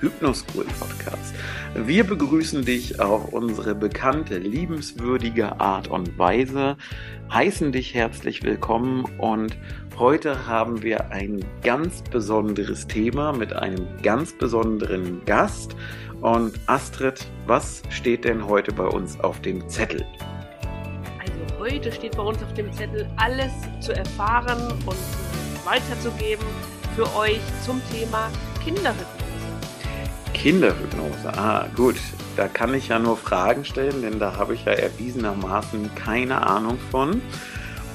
Hypnoschool Podcast. Wir begrüßen dich auf unsere bekannte, liebenswürdige Art und Weise, heißen dich herzlich willkommen und heute haben wir ein ganz besonderes Thema mit einem ganz besonderen Gast. Und Astrid, was steht denn heute bei uns auf dem Zettel? Also heute steht bei uns auf dem Zettel alles zu erfahren und weiterzugeben für euch zum Thema Kinderhypnose. Kinderhypnose, ah gut, da kann ich ja nur Fragen stellen, denn da habe ich ja erwiesenermaßen keine Ahnung von.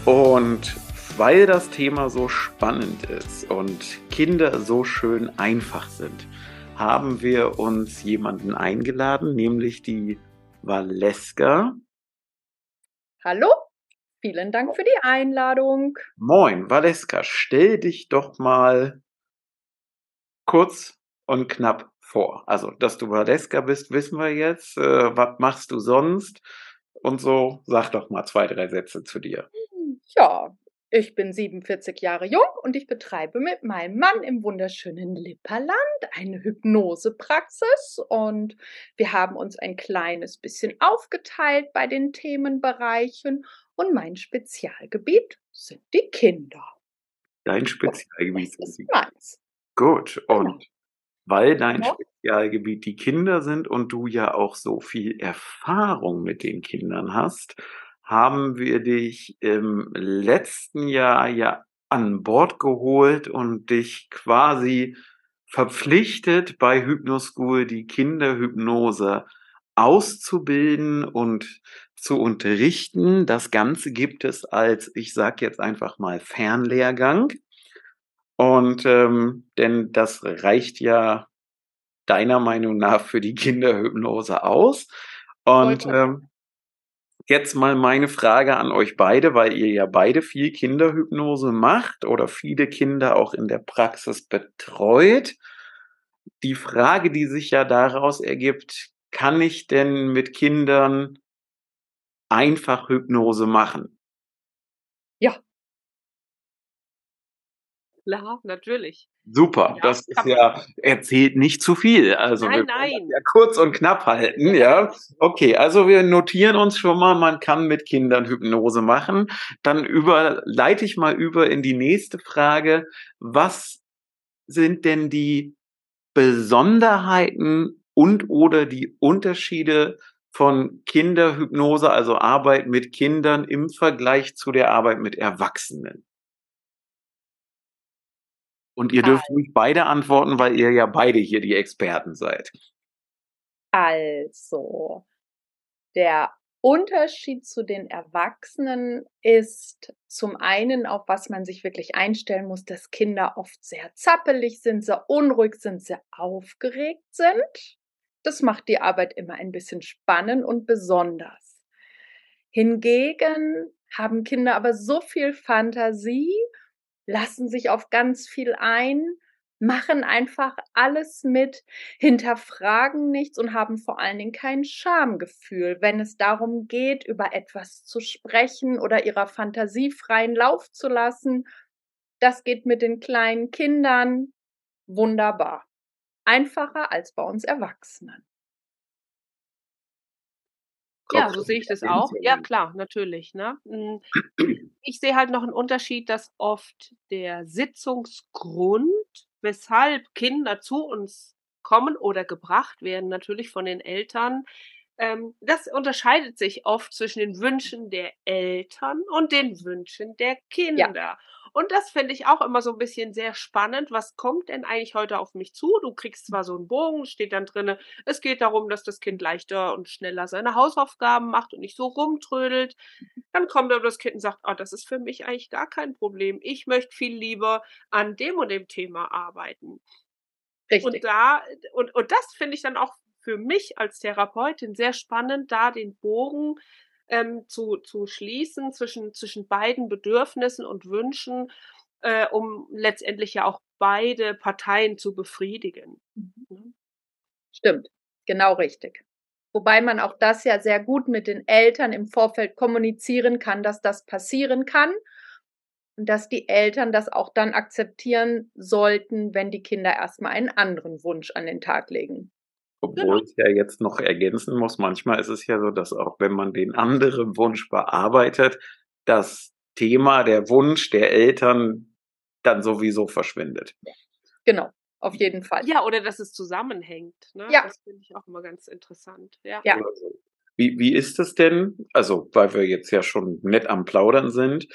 Und weil das Thema so spannend ist und Kinder so schön einfach sind, haben wir uns jemanden eingeladen, nämlich die Valeska. Hallo, vielen Dank für die Einladung. Moin, Valeska, stell dich doch mal kurz und knapp vor. Also, dass du Valeska bist, wissen wir jetzt. Äh, was machst du sonst? Und so, sag doch mal zwei, drei Sätze zu dir. Ja, ich bin 47 Jahre jung und ich betreibe mit meinem Mann im wunderschönen Lipperland eine Hypnosepraxis und wir haben uns ein kleines bisschen aufgeteilt bei den Themenbereichen und mein Spezialgebiet sind die Kinder. Dein Spezialgebiet ist meins. Gut, und weil dein ja. Spezialgebiet die Kinder sind und du ja auch so viel Erfahrung mit den Kindern hast, haben wir dich im letzten Jahr ja an Bord geholt und dich quasi verpflichtet, bei Hypnoschool die Kinderhypnose auszubilden und zu unterrichten. Das Ganze gibt es als, ich sag jetzt einfach mal, Fernlehrgang. Und ähm, denn das reicht ja deiner Meinung nach für die Kinderhypnose aus. Und ähm, jetzt mal meine Frage an euch beide, weil ihr ja beide viel Kinderhypnose macht oder viele Kinder auch in der Praxis betreut. Die Frage, die sich ja daraus ergibt, kann ich denn mit Kindern einfach Hypnose machen? Klar, natürlich. Super, ja, das ist ja, erzählt nicht zu viel. Also nein, wir nein. Ja kurz und knapp halten, ja. Okay, also wir notieren uns schon mal, man kann mit Kindern Hypnose machen. Dann überleite ich mal über in die nächste Frage. Was sind denn die Besonderheiten und oder die Unterschiede von Kinderhypnose, also Arbeit mit Kindern im Vergleich zu der Arbeit mit Erwachsenen? Und ihr dürft ruhig beide antworten, weil ihr ja beide hier die Experten seid. Also, der Unterschied zu den Erwachsenen ist zum einen, auf was man sich wirklich einstellen muss, dass Kinder oft sehr zappelig sind, sehr unruhig sind, sehr aufgeregt sind. Das macht die Arbeit immer ein bisschen spannend und besonders. Hingegen haben Kinder aber so viel Fantasie lassen sich auf ganz viel ein, machen einfach alles mit, hinterfragen nichts und haben vor allen Dingen kein Schamgefühl, wenn es darum geht, über etwas zu sprechen oder ihrer Fantasie freien Lauf zu lassen. Das geht mit den kleinen Kindern wunderbar. Einfacher als bei uns Erwachsenen. Ja, so sehe ich das auch. Ja, klar, natürlich. Ne? Ich sehe halt noch einen Unterschied, dass oft der Sitzungsgrund, weshalb Kinder zu uns kommen oder gebracht werden, natürlich von den Eltern, ähm, das unterscheidet sich oft zwischen den Wünschen der Eltern und den Wünschen der Kinder. Ja. Und das finde ich auch immer so ein bisschen sehr spannend. Was kommt denn eigentlich heute auf mich zu? Du kriegst zwar so einen Bogen, steht dann drinne, es geht darum, dass das Kind leichter und schneller seine Hausaufgaben macht und nicht so rumtrödelt. Dann kommt aber das Kind und sagt, ah, das ist für mich eigentlich gar kein Problem. Ich möchte viel lieber an dem und dem Thema arbeiten. Richtig. Und da, und, und das finde ich dann auch für mich als Therapeutin sehr spannend, da den Bogen ähm, zu, zu schließen zwischen, zwischen beiden Bedürfnissen und Wünschen äh, um letztendlich ja auch beide Parteien zu befriedigen. Mhm. Ne? Stimmt, genau richtig. Wobei man auch das ja sehr gut mit den Eltern im Vorfeld kommunizieren kann, dass das passieren kann und dass die Eltern das auch dann akzeptieren sollten, wenn die Kinder erstmal einen anderen Wunsch an den Tag legen. Obwohl genau. ich ja jetzt noch ergänzen muss, manchmal ist es ja so, dass auch wenn man den anderen Wunsch bearbeitet, das Thema, der Wunsch der Eltern dann sowieso verschwindet. Genau auf jeden Fall. Ja, oder dass es zusammenhängt. Ne? Ja. Das finde ich auch immer ganz interessant. Ja. ja. Also, wie, wie ist es denn, also weil wir jetzt ja schon nett am Plaudern sind,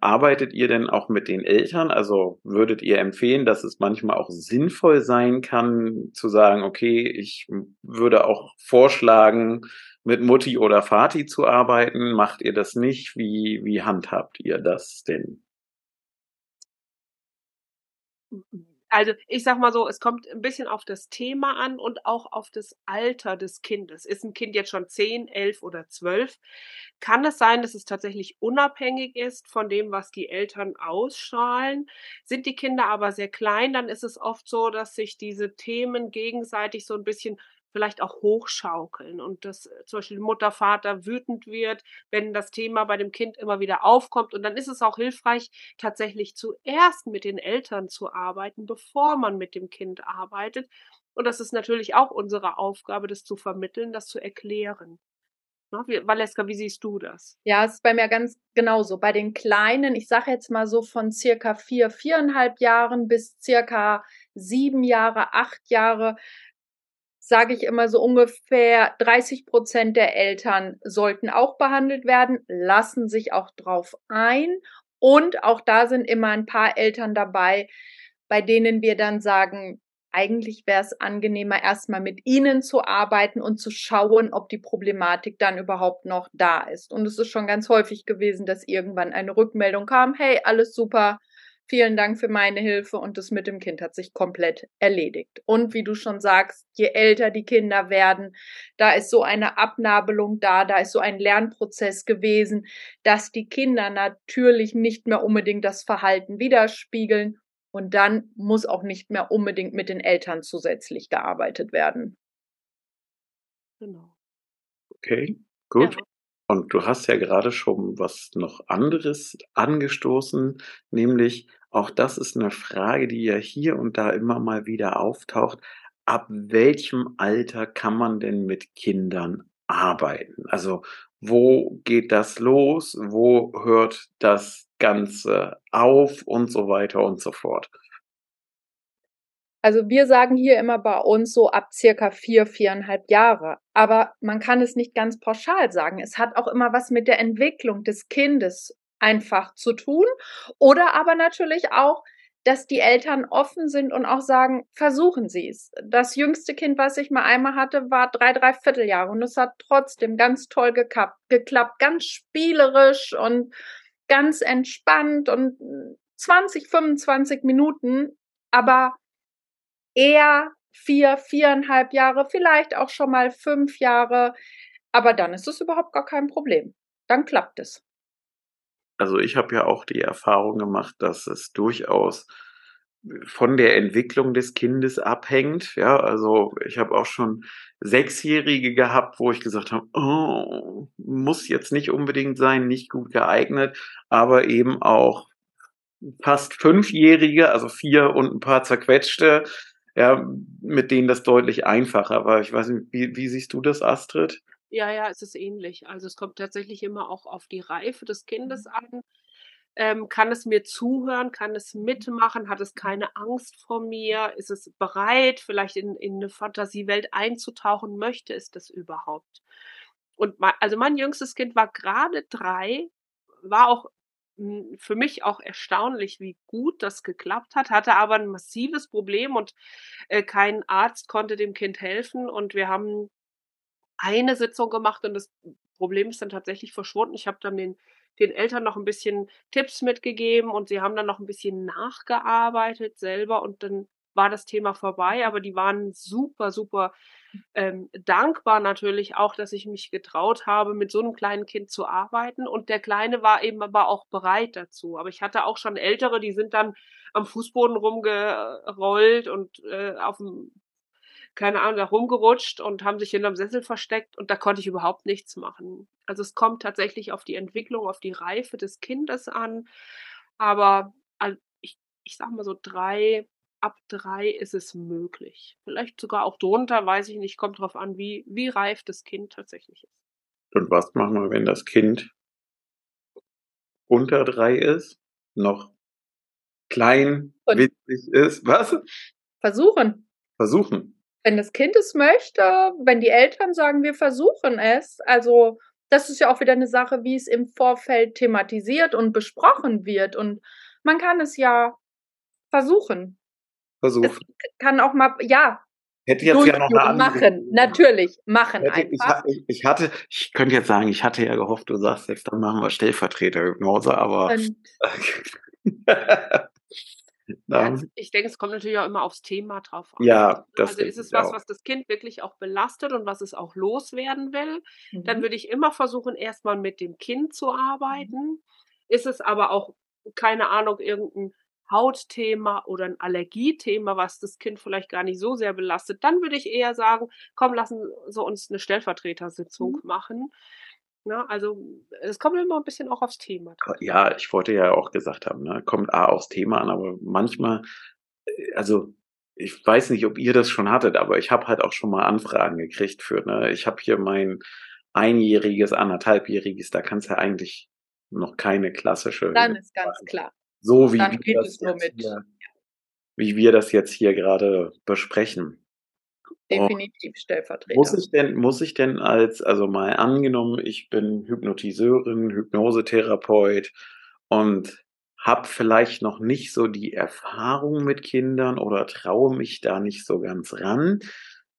arbeitet ihr denn auch mit den Eltern? Also würdet ihr empfehlen, dass es manchmal auch sinnvoll sein kann, zu sagen, okay, ich würde auch vorschlagen, mit Mutti oder Vati zu arbeiten? Macht ihr das nicht? Wie, wie handhabt ihr das denn? Also ich sag mal so, es kommt ein bisschen auf das Thema an und auch auf das Alter des Kindes. Ist ein Kind jetzt schon zehn, elf oder zwölf, kann es sein, dass es tatsächlich unabhängig ist von dem, was die Eltern ausstrahlen. Sind die Kinder aber sehr klein, dann ist es oft so, dass sich diese Themen gegenseitig so ein bisschen vielleicht auch hochschaukeln und dass äh, zum Beispiel Mutter, Vater wütend wird, wenn das Thema bei dem Kind immer wieder aufkommt. Und dann ist es auch hilfreich, tatsächlich zuerst mit den Eltern zu arbeiten, bevor man mit dem Kind arbeitet. Und das ist natürlich auch unsere Aufgabe, das zu vermitteln, das zu erklären. Wie, Valeska, wie siehst du das? Ja, es ist bei mir ganz genauso. Bei den Kleinen, ich sage jetzt mal so von circa vier, viereinhalb Jahren bis circa sieben Jahre, acht Jahre, sage ich immer so ungefähr 30 Prozent der Eltern sollten auch behandelt werden, lassen sich auch drauf ein. Und auch da sind immer ein paar Eltern dabei, bei denen wir dann sagen, eigentlich wäre es angenehmer, erstmal mit ihnen zu arbeiten und zu schauen, ob die Problematik dann überhaupt noch da ist. Und es ist schon ganz häufig gewesen, dass irgendwann eine Rückmeldung kam, hey, alles super, vielen Dank für meine Hilfe und das mit dem Kind hat sich komplett erledigt. Und wie du schon sagst, je älter die Kinder werden, da ist so eine Abnabelung da, da ist so ein Lernprozess gewesen, dass die Kinder natürlich nicht mehr unbedingt das Verhalten widerspiegeln und dann muss auch nicht mehr unbedingt mit den Eltern zusätzlich gearbeitet werden. Genau. Okay, gut. Ja. Und du hast ja gerade schon was noch anderes angestoßen, nämlich auch das ist eine Frage, die ja hier und da immer mal wieder auftaucht. Ab welchem Alter kann man denn mit Kindern arbeiten? Also wo geht das los? Wo hört das Ganze auf und so weiter und so fort? Also wir sagen hier immer bei uns so ab circa vier, viereinhalb Jahre. Aber man kann es nicht ganz pauschal sagen. Es hat auch immer was mit der Entwicklung des Kindes einfach zu tun. Oder aber natürlich auch, dass die Eltern offen sind und auch sagen, versuchen Sie es. Das jüngste Kind, was ich mal einmal hatte, war drei, drei Vierteljahre und es hat trotzdem ganz toll geklappt, geklappt, ganz spielerisch und ganz entspannt und 20, 25 Minuten, aber eher vier, viereinhalb Jahre, vielleicht auch schon mal fünf Jahre, aber dann ist es überhaupt gar kein Problem. Dann klappt es. Also ich habe ja auch die Erfahrung gemacht, dass es durchaus von der Entwicklung des Kindes abhängt. Ja, also ich habe auch schon Sechsjährige gehabt, wo ich gesagt habe, oh, muss jetzt nicht unbedingt sein, nicht gut geeignet, aber eben auch fast Fünfjährige, also vier und ein paar zerquetschte, ja, mit denen das deutlich einfacher war. Ich weiß nicht, wie, wie siehst du das, Astrid? Ja, ja, es ist ähnlich. Also es kommt tatsächlich immer auch auf die Reife des Kindes mhm. an. Ähm, kann es mir zuhören? Kann es mitmachen? Hat es keine Angst vor mir? Ist es bereit, vielleicht in, in eine Fantasiewelt einzutauchen? Möchte es das überhaupt? Und mein, also mein jüngstes Kind war gerade drei, war auch hm, für mich auch erstaunlich, wie gut das geklappt hat, hatte aber ein massives Problem und äh, kein Arzt konnte dem Kind helfen und wir haben eine Sitzung gemacht und das Problem ist dann tatsächlich verschwunden. Ich habe dann den, den Eltern noch ein bisschen Tipps mitgegeben und sie haben dann noch ein bisschen nachgearbeitet selber und dann war das Thema vorbei, aber die waren super, super ähm, dankbar natürlich auch, dass ich mich getraut habe, mit so einem kleinen Kind zu arbeiten. Und der Kleine war eben aber auch bereit dazu. Aber ich hatte auch schon Ältere, die sind dann am Fußboden rumgerollt und äh, auf dem keine Ahnung, da rumgerutscht und haben sich hinterm Sessel versteckt und da konnte ich überhaupt nichts machen. Also es kommt tatsächlich auf die Entwicklung, auf die Reife des Kindes an. Aber ich, ich sag mal so drei, ab drei ist es möglich. Vielleicht sogar auch drunter, weiß ich nicht, kommt drauf an, wie, wie reif das Kind tatsächlich ist. Und was machen wir, wenn das Kind unter drei ist, noch klein, Und witzig ist? Was? Versuchen. Versuchen. Wenn das Kind es möchte, wenn die Eltern sagen, wir versuchen es, also das ist ja auch wieder eine Sache, wie es im Vorfeld thematisiert und besprochen wird. Und man kann es ja versuchen. Versuchen. Es kann auch mal, ja. Hätte jetzt ja noch eine machen, natürlich, machen hätte, einfach. Ich, ich, hatte, ich könnte jetzt sagen, ich hatte ja gehofft, du sagst jetzt, dann machen wir Stellvertreterhypnose, aber. Ja, ich denke, es kommt natürlich auch immer aufs Thema drauf an. Ja, ne? das Also ist es was, auch. was das Kind wirklich auch belastet und was es auch loswerden will, mhm. dann würde ich immer versuchen, erstmal mit dem Kind zu mhm. arbeiten. Ist es aber auch, keine Ahnung, irgendein Hautthema oder ein Allergiethema, was das Kind vielleicht gar nicht so sehr belastet, dann würde ich eher sagen, komm, lassen Sie uns eine Stellvertretersitzung mhm. machen. Ne? Also es kommt immer ein bisschen auch aufs Thema. Drauf. Ja, ich wollte ja auch gesagt haben, ne? kommt A aufs Thema an, aber manchmal, äh, also ich weiß nicht, ob ihr das schon hattet, aber ich habe halt auch schon mal Anfragen gekriegt für, ne, ich habe hier mein einjähriges, anderthalbjähriges, da kannst du ja eigentlich noch keine klassische. Dann ist ganz klar. So wie Dann wir das hier, wie wir das jetzt hier gerade besprechen. Definitiv Stellvertreter. Muss ich denn, muss ich denn als, also mal angenommen, ich bin Hypnotiseurin, Hypnosetherapeut und habe vielleicht noch nicht so die Erfahrung mit Kindern oder traue mich da nicht so ganz ran.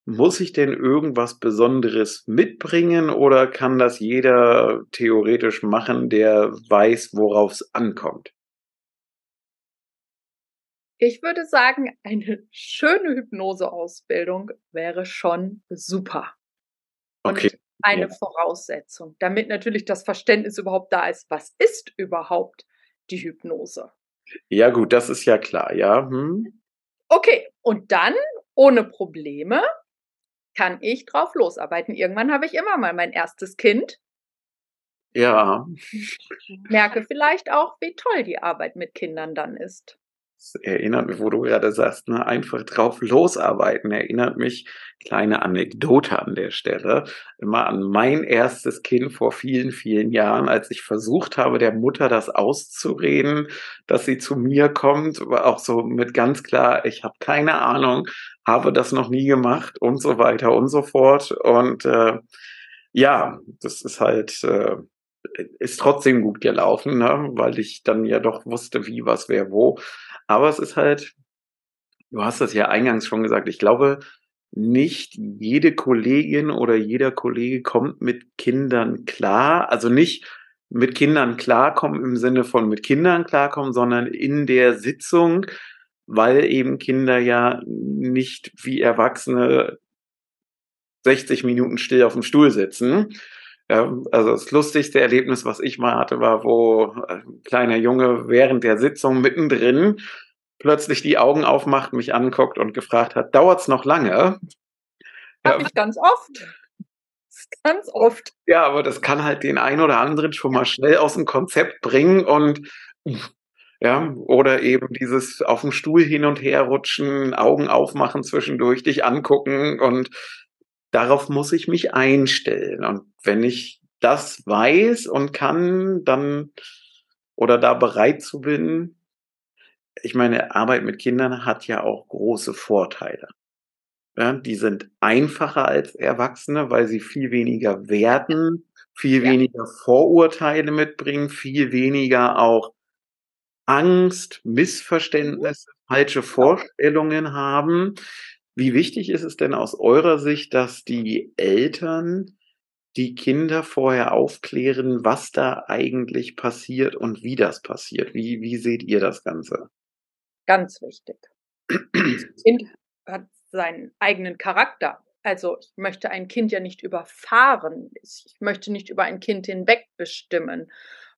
Muss ich denn irgendwas Besonderes mitbringen oder kann das jeder theoretisch machen, der weiß, worauf es ankommt? Ich würde sagen, eine schöne Hypnoseausbildung wäre schon super. Und okay. eine ja. Voraussetzung, damit natürlich das Verständnis überhaupt da ist, was ist überhaupt die Hypnose? Ja, gut, das ist ja klar, ja. Hm. Okay, und dann ohne Probleme kann ich drauf losarbeiten. Irgendwann habe ich immer mal mein erstes Kind. Ja. Merke vielleicht auch, wie toll die Arbeit mit Kindern dann ist erinnert mich, wo du gerade sagst, ne, einfach drauf losarbeiten, erinnert mich, kleine Anekdote an der Stelle, immer an mein erstes Kind vor vielen, vielen Jahren, als ich versucht habe, der Mutter das auszureden, dass sie zu mir kommt, auch so mit ganz klar, ich habe keine Ahnung, habe das noch nie gemacht und so weiter und so fort. Und äh, ja, das ist halt. Äh, ist trotzdem gut gelaufen, ne? weil ich dann ja doch wusste, wie, was, wer, wo. Aber es ist halt, du hast das ja eingangs schon gesagt, ich glaube, nicht jede Kollegin oder jeder Kollege kommt mit Kindern klar. Also nicht mit Kindern klarkommen im Sinne von mit Kindern klarkommen, sondern in der Sitzung, weil eben Kinder ja nicht wie Erwachsene 60 Minuten still auf dem Stuhl sitzen. Ja, also das lustigste Erlebnis, was ich mal hatte, war, wo ein kleiner Junge während der Sitzung mittendrin plötzlich die Augen aufmacht, mich anguckt und gefragt hat, dauert's noch lange? Hab ja. ich ganz oft. Ganz oft. Ja, aber das kann halt den einen oder anderen schon mal schnell aus dem Konzept bringen und ja, oder eben dieses auf dem Stuhl hin und her rutschen, Augen aufmachen zwischendurch, dich angucken und darauf muss ich mich einstellen. Und wenn ich das weiß und kann, dann oder da bereit zu bin, ich meine, Arbeit mit Kindern hat ja auch große Vorteile. Ja, die sind einfacher als Erwachsene, weil sie viel weniger werten, viel ja. weniger Vorurteile mitbringen, viel weniger auch Angst, Missverständnisse, falsche Vorstellungen haben. Wie wichtig ist es denn aus eurer Sicht, dass die Eltern die Kinder vorher aufklären, was da eigentlich passiert und wie das passiert? Wie, wie seht ihr das Ganze? Ganz wichtig. Das Kind hat seinen eigenen Charakter. Also ich möchte ein Kind ja nicht überfahren. Ich möchte nicht über ein Kind hinweg bestimmen.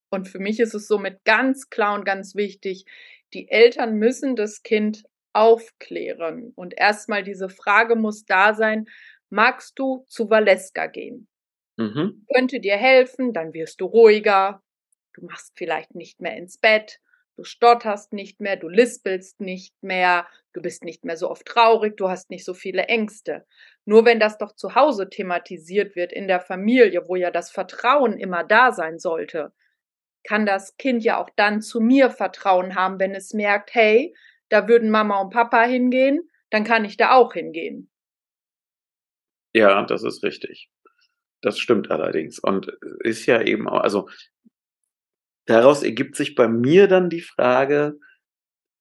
Und für mich ist es somit ganz klar und ganz wichtig, die Eltern müssen das Kind aufklären. Und erstmal diese Frage muss da sein, magst du zu Valeska gehen? Mhm. Könnte dir helfen, dann wirst du ruhiger, du machst vielleicht nicht mehr ins Bett, du stotterst nicht mehr, du lispelst nicht mehr, du bist nicht mehr so oft traurig, du hast nicht so viele Ängste. Nur wenn das doch zu Hause thematisiert wird, in der Familie, wo ja das Vertrauen immer da sein sollte, kann das Kind ja auch dann zu mir Vertrauen haben, wenn es merkt, hey, da würden Mama und Papa hingehen, dann kann ich da auch hingehen. Ja, das ist richtig. Das stimmt allerdings. Und ist ja eben auch, also daraus ergibt sich bei mir dann die Frage,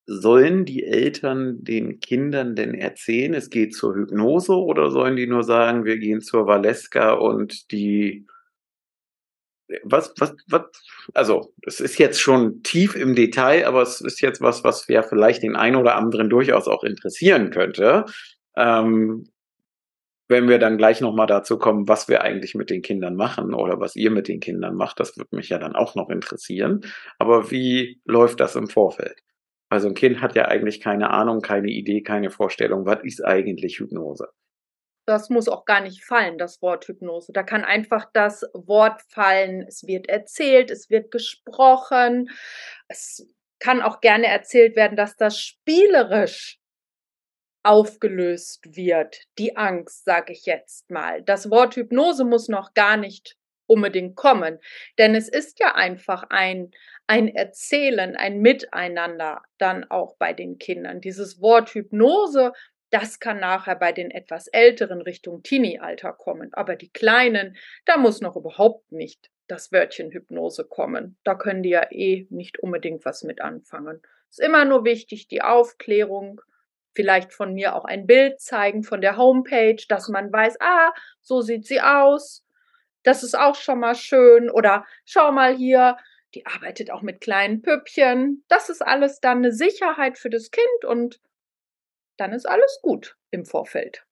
sollen die Eltern den Kindern denn erzählen, es geht zur Hypnose oder sollen die nur sagen, wir gehen zur Valeska und die was, was, was, also es ist jetzt schon tief im Detail, aber es ist jetzt was, was ja vielleicht den einen oder anderen durchaus auch interessieren könnte. Ähm, wenn wir dann gleich nochmal dazu kommen, was wir eigentlich mit den Kindern machen oder was ihr mit den Kindern macht, das würde mich ja dann auch noch interessieren. Aber wie läuft das im Vorfeld? Also ein Kind hat ja eigentlich keine Ahnung, keine Idee, keine Vorstellung, was ist eigentlich Hypnose? Das muss auch gar nicht fallen, das Wort Hypnose. Da kann einfach das Wort fallen, es wird erzählt, es wird gesprochen. Es kann auch gerne erzählt werden, dass das spielerisch aufgelöst wird. Die Angst, sage ich jetzt mal. Das Wort Hypnose muss noch gar nicht unbedingt kommen, denn es ist ja einfach ein ein Erzählen, ein Miteinander dann auch bei den Kindern. Dieses Wort Hypnose das kann nachher bei den etwas älteren Richtung Teenie-Alter kommen. Aber die Kleinen, da muss noch überhaupt nicht das Wörtchen Hypnose kommen. Da können die ja eh nicht unbedingt was mit anfangen. Ist immer nur wichtig, die Aufklärung, vielleicht von mir auch ein Bild zeigen von der Homepage, dass man weiß, ah, so sieht sie aus. Das ist auch schon mal schön. Oder schau mal hier, die arbeitet auch mit kleinen Püppchen. Das ist alles dann eine Sicherheit für das Kind und dann ist alles gut im Vorfeld.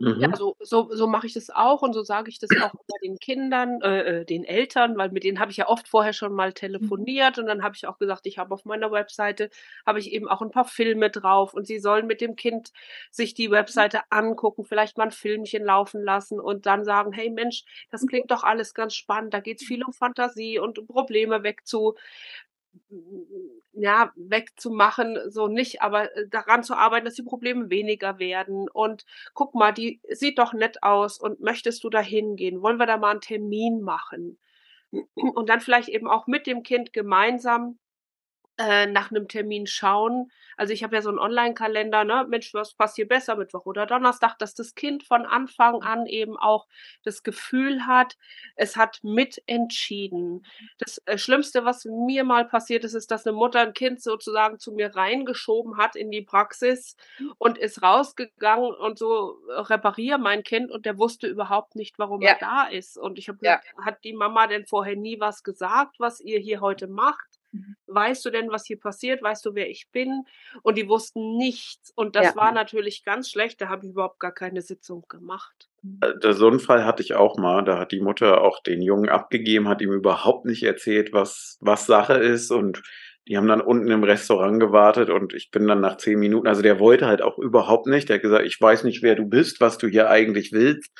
Mhm. Ja, so, so, so mache ich das auch und so sage ich das auch bei den Kindern, äh, äh, den Eltern, weil mit denen habe ich ja oft vorher schon mal mhm. telefoniert und dann habe ich auch gesagt, ich habe auf meiner Webseite habe ich eben auch ein paar Filme drauf und sie sollen mit dem Kind sich die mhm. Webseite angucken, vielleicht mal ein Filmchen laufen lassen und dann sagen, hey Mensch, das klingt doch alles ganz spannend, da geht es viel um Fantasie und Probleme wegzu ja, wegzumachen, so nicht, aber äh, daran zu arbeiten, dass die Probleme weniger werden. Und guck mal, die sieht doch nett aus und möchtest du da hingehen? Wollen wir da mal einen Termin machen? Und dann vielleicht eben auch mit dem Kind gemeinsam äh, nach einem Termin schauen. Also ich habe ja so einen Online-Kalender, ne? Mensch, was passt hier besser, Mittwoch oder Donnerstag, dass das Kind von Anfang an eben auch das Gefühl hat, es hat mitentschieden. Das äh, Schlimmste, was mir mal passiert ist, ist, dass eine Mutter ein Kind sozusagen zu mir reingeschoben hat in die Praxis und ist rausgegangen und so äh, repariere mein Kind und der wusste überhaupt nicht, warum ja. er da ist. Und ich habe ja. hat die Mama denn vorher nie was gesagt, was ihr hier heute macht? Mhm. Weißt du denn, was hier passiert? Weißt du, wer ich bin? Und die wussten nichts. Und das ja. war natürlich ganz schlecht. Da habe ich überhaupt gar keine Sitzung gemacht. Äh, so einen Fall hatte ich auch mal. Da hat die Mutter auch den Jungen abgegeben, hat ihm überhaupt nicht erzählt, was, was Sache ist. Und die haben dann unten im Restaurant gewartet und ich bin dann nach zehn Minuten, also der wollte halt auch überhaupt nicht. Der hat gesagt, ich weiß nicht, wer du bist, was du hier eigentlich willst.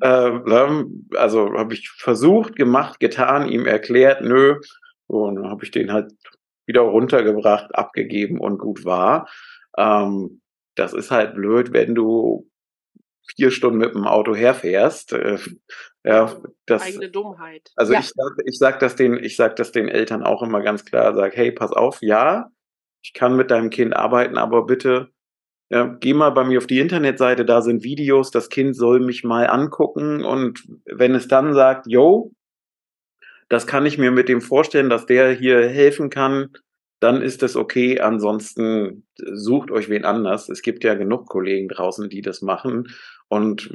Ja. Äh, also habe ich versucht, gemacht, getan, ihm erklärt, nö, und dann habe ich den halt wieder runtergebracht, abgegeben und gut war. Ähm, das ist halt blöd, wenn du vier Stunden mit dem Auto herfährst. Äh, ja, das, Eigene Dummheit. Also ja. ich sag, ich sag das den, ich sag das den Eltern auch immer ganz klar, sag, hey, pass auf, ja, ich kann mit deinem Kind arbeiten, aber bitte ja, geh mal bei mir auf die Internetseite, da sind Videos, das Kind soll mich mal angucken und wenn es dann sagt, yo, das kann ich mir mit dem vorstellen, dass der hier helfen kann, dann ist das okay. Ansonsten sucht euch wen anders. Es gibt ja genug Kollegen draußen, die das machen. Und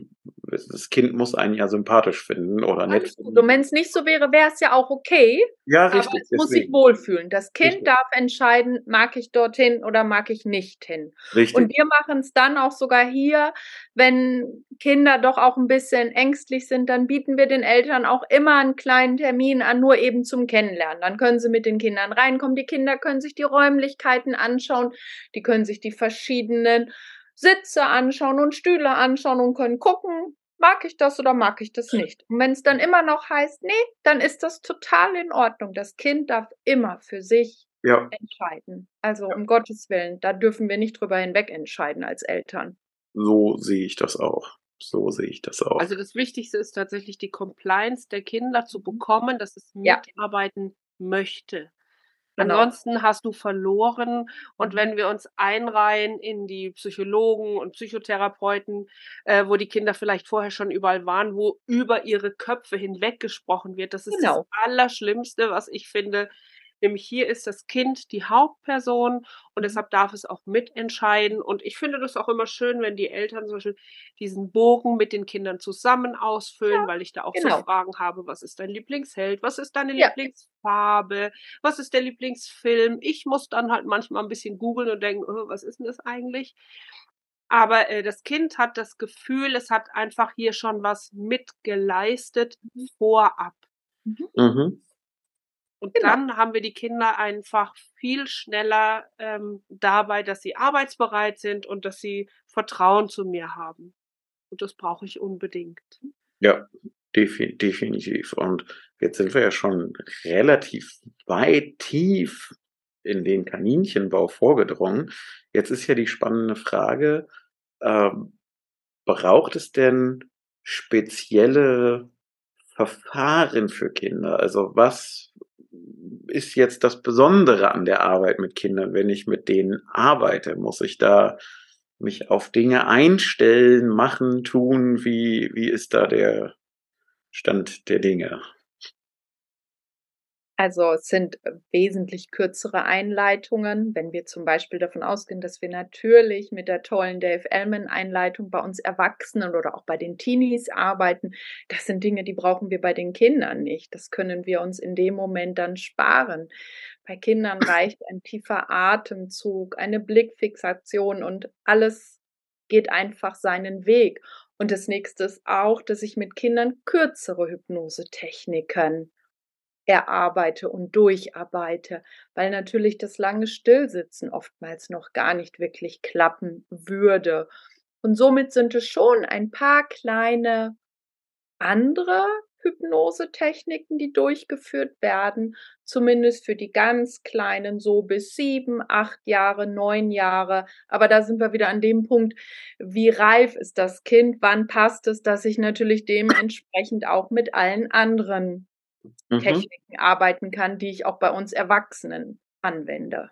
das Kind muss einen ja sympathisch finden oder nett. Finden. Und wenn es nicht so wäre, wäre es ja auch okay. Ja, richtig. Aber es muss sich wohlfühlen. Das Kind richtig. darf entscheiden, mag ich dorthin oder mag ich nicht hin. Richtig. Und wir machen es dann auch sogar hier, wenn Kinder doch auch ein bisschen ängstlich sind, dann bieten wir den Eltern auch immer einen kleinen Termin an, nur eben zum Kennenlernen. Dann können sie mit den Kindern reinkommen. Die Kinder können sich die Räumlichkeiten anschauen. Die können sich die verschiedenen Sitze anschauen und Stühle anschauen und können gucken, mag ich das oder mag ich das nicht. Und wenn es dann immer noch heißt, nee, dann ist das total in Ordnung. Das Kind darf immer für sich ja. entscheiden. Also um Gottes Willen, da dürfen wir nicht drüber hinweg entscheiden als Eltern. So sehe ich das auch. So sehe ich das auch. Also das Wichtigste ist tatsächlich die Compliance der Kinder zu bekommen, dass es mitarbeiten ja. möchte. Genau. Ansonsten hast du verloren. Und wenn wir uns einreihen in die Psychologen und Psychotherapeuten, äh, wo die Kinder vielleicht vorher schon überall waren, wo über ihre Köpfe hinweg gesprochen wird, das ist genau. das Allerschlimmste, was ich finde, Nämlich hier ist das Kind die Hauptperson und mhm. deshalb darf es auch mitentscheiden. Und ich finde das auch immer schön, wenn die Eltern zum Beispiel diesen Bogen mit den Kindern zusammen ausfüllen, ja, weil ich da auch genau. so Fragen habe, was ist dein Lieblingsheld, was ist deine ja. Lieblingsfarbe, was ist der Lieblingsfilm. Ich muss dann halt manchmal ein bisschen googeln und denken, oh, was ist denn das eigentlich? Aber äh, das Kind hat das Gefühl, es hat einfach hier schon was mitgeleistet mhm. vorab. Mhm. Und genau. dann haben wir die Kinder einfach viel schneller ähm, dabei, dass sie arbeitsbereit sind und dass sie Vertrauen zu mir haben. Und das brauche ich unbedingt. Ja, defi definitiv. Und jetzt sind wir ja schon relativ weit tief in den Kaninchenbau vorgedrungen. Jetzt ist ja die spannende Frage, ähm, braucht es denn spezielle Verfahren für Kinder? Also was ist jetzt das Besondere an der Arbeit mit Kindern, wenn ich mit denen arbeite? Muss ich da mich auf Dinge einstellen, machen, tun? Wie, wie ist da der Stand der Dinge? Also es sind äh, wesentlich kürzere Einleitungen. Wenn wir zum Beispiel davon ausgehen, dass wir natürlich mit der tollen Dave Ellman Einleitung bei uns Erwachsenen oder auch bei den Teenies arbeiten, das sind Dinge, die brauchen wir bei den Kindern nicht. Das können wir uns in dem Moment dann sparen. Bei Kindern reicht ein tiefer Atemzug, eine Blickfixation und alles geht einfach seinen Weg. Und das nächste ist auch, dass ich mit Kindern kürzere Hypnosetechniken erarbeite und durcharbeite, weil natürlich das lange Stillsitzen oftmals noch gar nicht wirklich klappen würde. Und somit sind es schon ein paar kleine andere Hypnosetechniken, die durchgeführt werden, zumindest für die ganz Kleinen, so bis sieben, acht Jahre, neun Jahre. Aber da sind wir wieder an dem Punkt, wie reif ist das Kind, wann passt es, dass ich natürlich dementsprechend auch mit allen anderen mhm. Techniken arbeiten kann, die ich auch bei uns Erwachsenen anwende.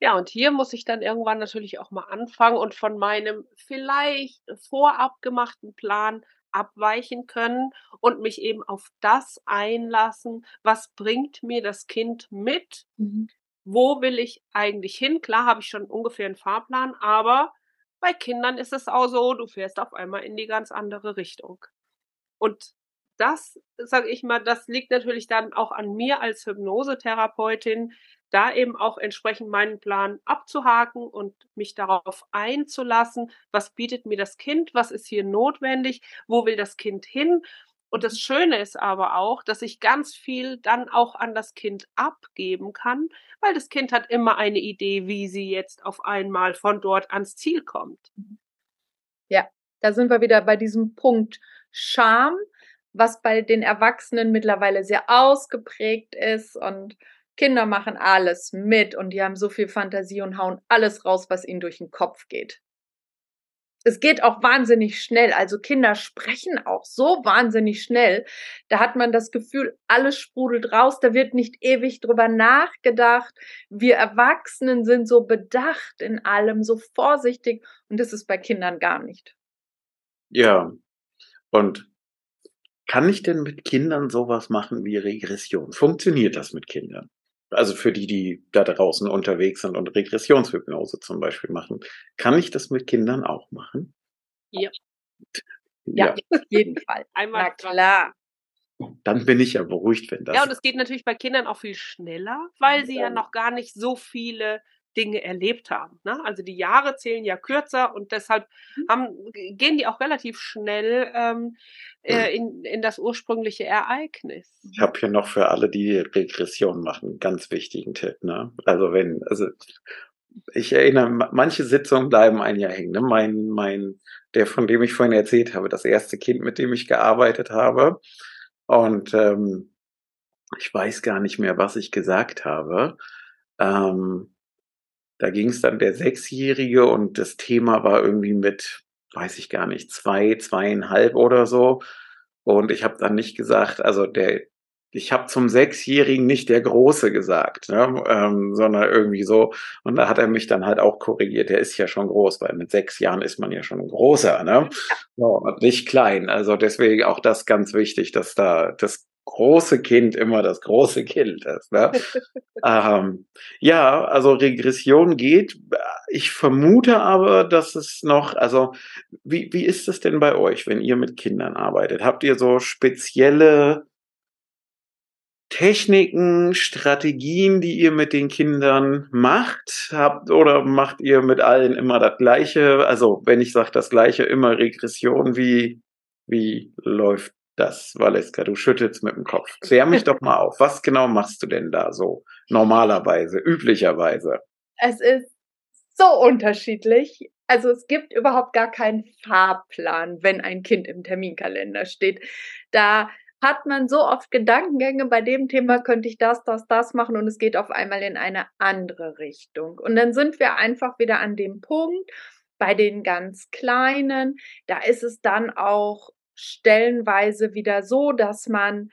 Ja, und hier muss ich dann irgendwann natürlich auch mal anfangen und von meinem vielleicht vorab gemachten Plan abweichen können und mich eben auf das einlassen, was bringt mir das Kind mit? Mhm. Wo will ich eigentlich hin? Klar habe ich schon ungefähr einen Fahrplan, aber bei Kindern ist es auch so, du fährst auf einmal in die ganz andere Richtung. Und das, sage ich mal, das liegt natürlich dann auch an mir als Hypnosetherapeutin, da eben auch entsprechend meinen Plan abzuhaken und mich darauf einzulassen, was bietet mir das Kind, was ist hier notwendig, wo will das Kind hin. Und das Schöne ist aber auch, dass ich ganz viel dann auch an das Kind abgeben kann, weil das Kind hat immer eine Idee, wie sie jetzt auf einmal von dort ans Ziel kommt. Ja, da sind wir wieder bei diesem Punkt Scham was bei den Erwachsenen mittlerweile sehr ausgeprägt ist und Kinder machen alles mit und die haben so viel Fantasie und hauen alles raus, was ihnen durch den Kopf geht. Es geht auch wahnsinnig schnell. Also Kinder sprechen auch so wahnsinnig schnell. Da hat man das Gefühl, alles sprudelt raus. Da wird nicht ewig drüber nachgedacht. Wir Erwachsenen sind so bedacht in allem, so vorsichtig. Und das ist bei Kindern gar nicht. Ja. Und kann ich denn mit Kindern sowas machen wie Regression? Funktioniert das mit Kindern? Also für die, die da draußen unterwegs sind und Regressionshypnose zum Beispiel machen. Kann ich das mit Kindern auch machen? Ja. Ja, ja. auf jeden Fall. Einmal Na klar. Dann bin ich ja beruhigt, wenn das. Ja, und es geht natürlich bei Kindern auch viel schneller, weil sie ja noch gar nicht so viele Dinge erlebt haben. Ne? Also die Jahre zählen ja kürzer und deshalb mhm. haben, gehen die auch relativ schnell ähm, äh, in, in das ursprüngliche Ereignis. Ich habe hier noch für alle, die Regression machen, einen ganz wichtigen Tipp. Ne? Also wenn, also ich erinnere, manche Sitzungen bleiben ein Jahr hängen. Ne? Mein, mein, der, von dem ich vorhin erzählt habe, das erste Kind, mit dem ich gearbeitet habe. Und ähm, ich weiß gar nicht mehr, was ich gesagt habe. Ähm, da ging es dann der Sechsjährige und das Thema war irgendwie mit, weiß ich gar nicht, zwei, zweieinhalb oder so. Und ich habe dann nicht gesagt, also der, ich habe zum Sechsjährigen nicht der Große gesagt, ne, ähm, sondern irgendwie so. Und da hat er mich dann halt auch korrigiert. Der ist ja schon groß, weil mit sechs Jahren ist man ja schon ein großer, ne? Ja, nicht klein. Also deswegen auch das ganz wichtig, dass da das große Kind immer das große Kind ist. Ne? ähm, ja, also Regression geht. Ich vermute aber, dass es noch, also wie, wie ist es denn bei euch, wenn ihr mit Kindern arbeitet? Habt ihr so spezielle Techniken, Strategien, die ihr mit den Kindern macht? Habt oder macht ihr mit allen immer das Gleiche? Also, wenn ich sage das Gleiche, immer Regression, wie, wie läuft das, Valeska, du schüttelst mit dem Kopf. Klär mich doch mal auf. Was genau machst du denn da so normalerweise, üblicherweise? Es ist so unterschiedlich. Also es gibt überhaupt gar keinen Fahrplan, wenn ein Kind im Terminkalender steht. Da hat man so oft Gedankengänge, bei dem Thema könnte ich das, das, das machen und es geht auf einmal in eine andere Richtung. Und dann sind wir einfach wieder an dem Punkt, bei den ganz Kleinen, da ist es dann auch stellenweise wieder so, dass man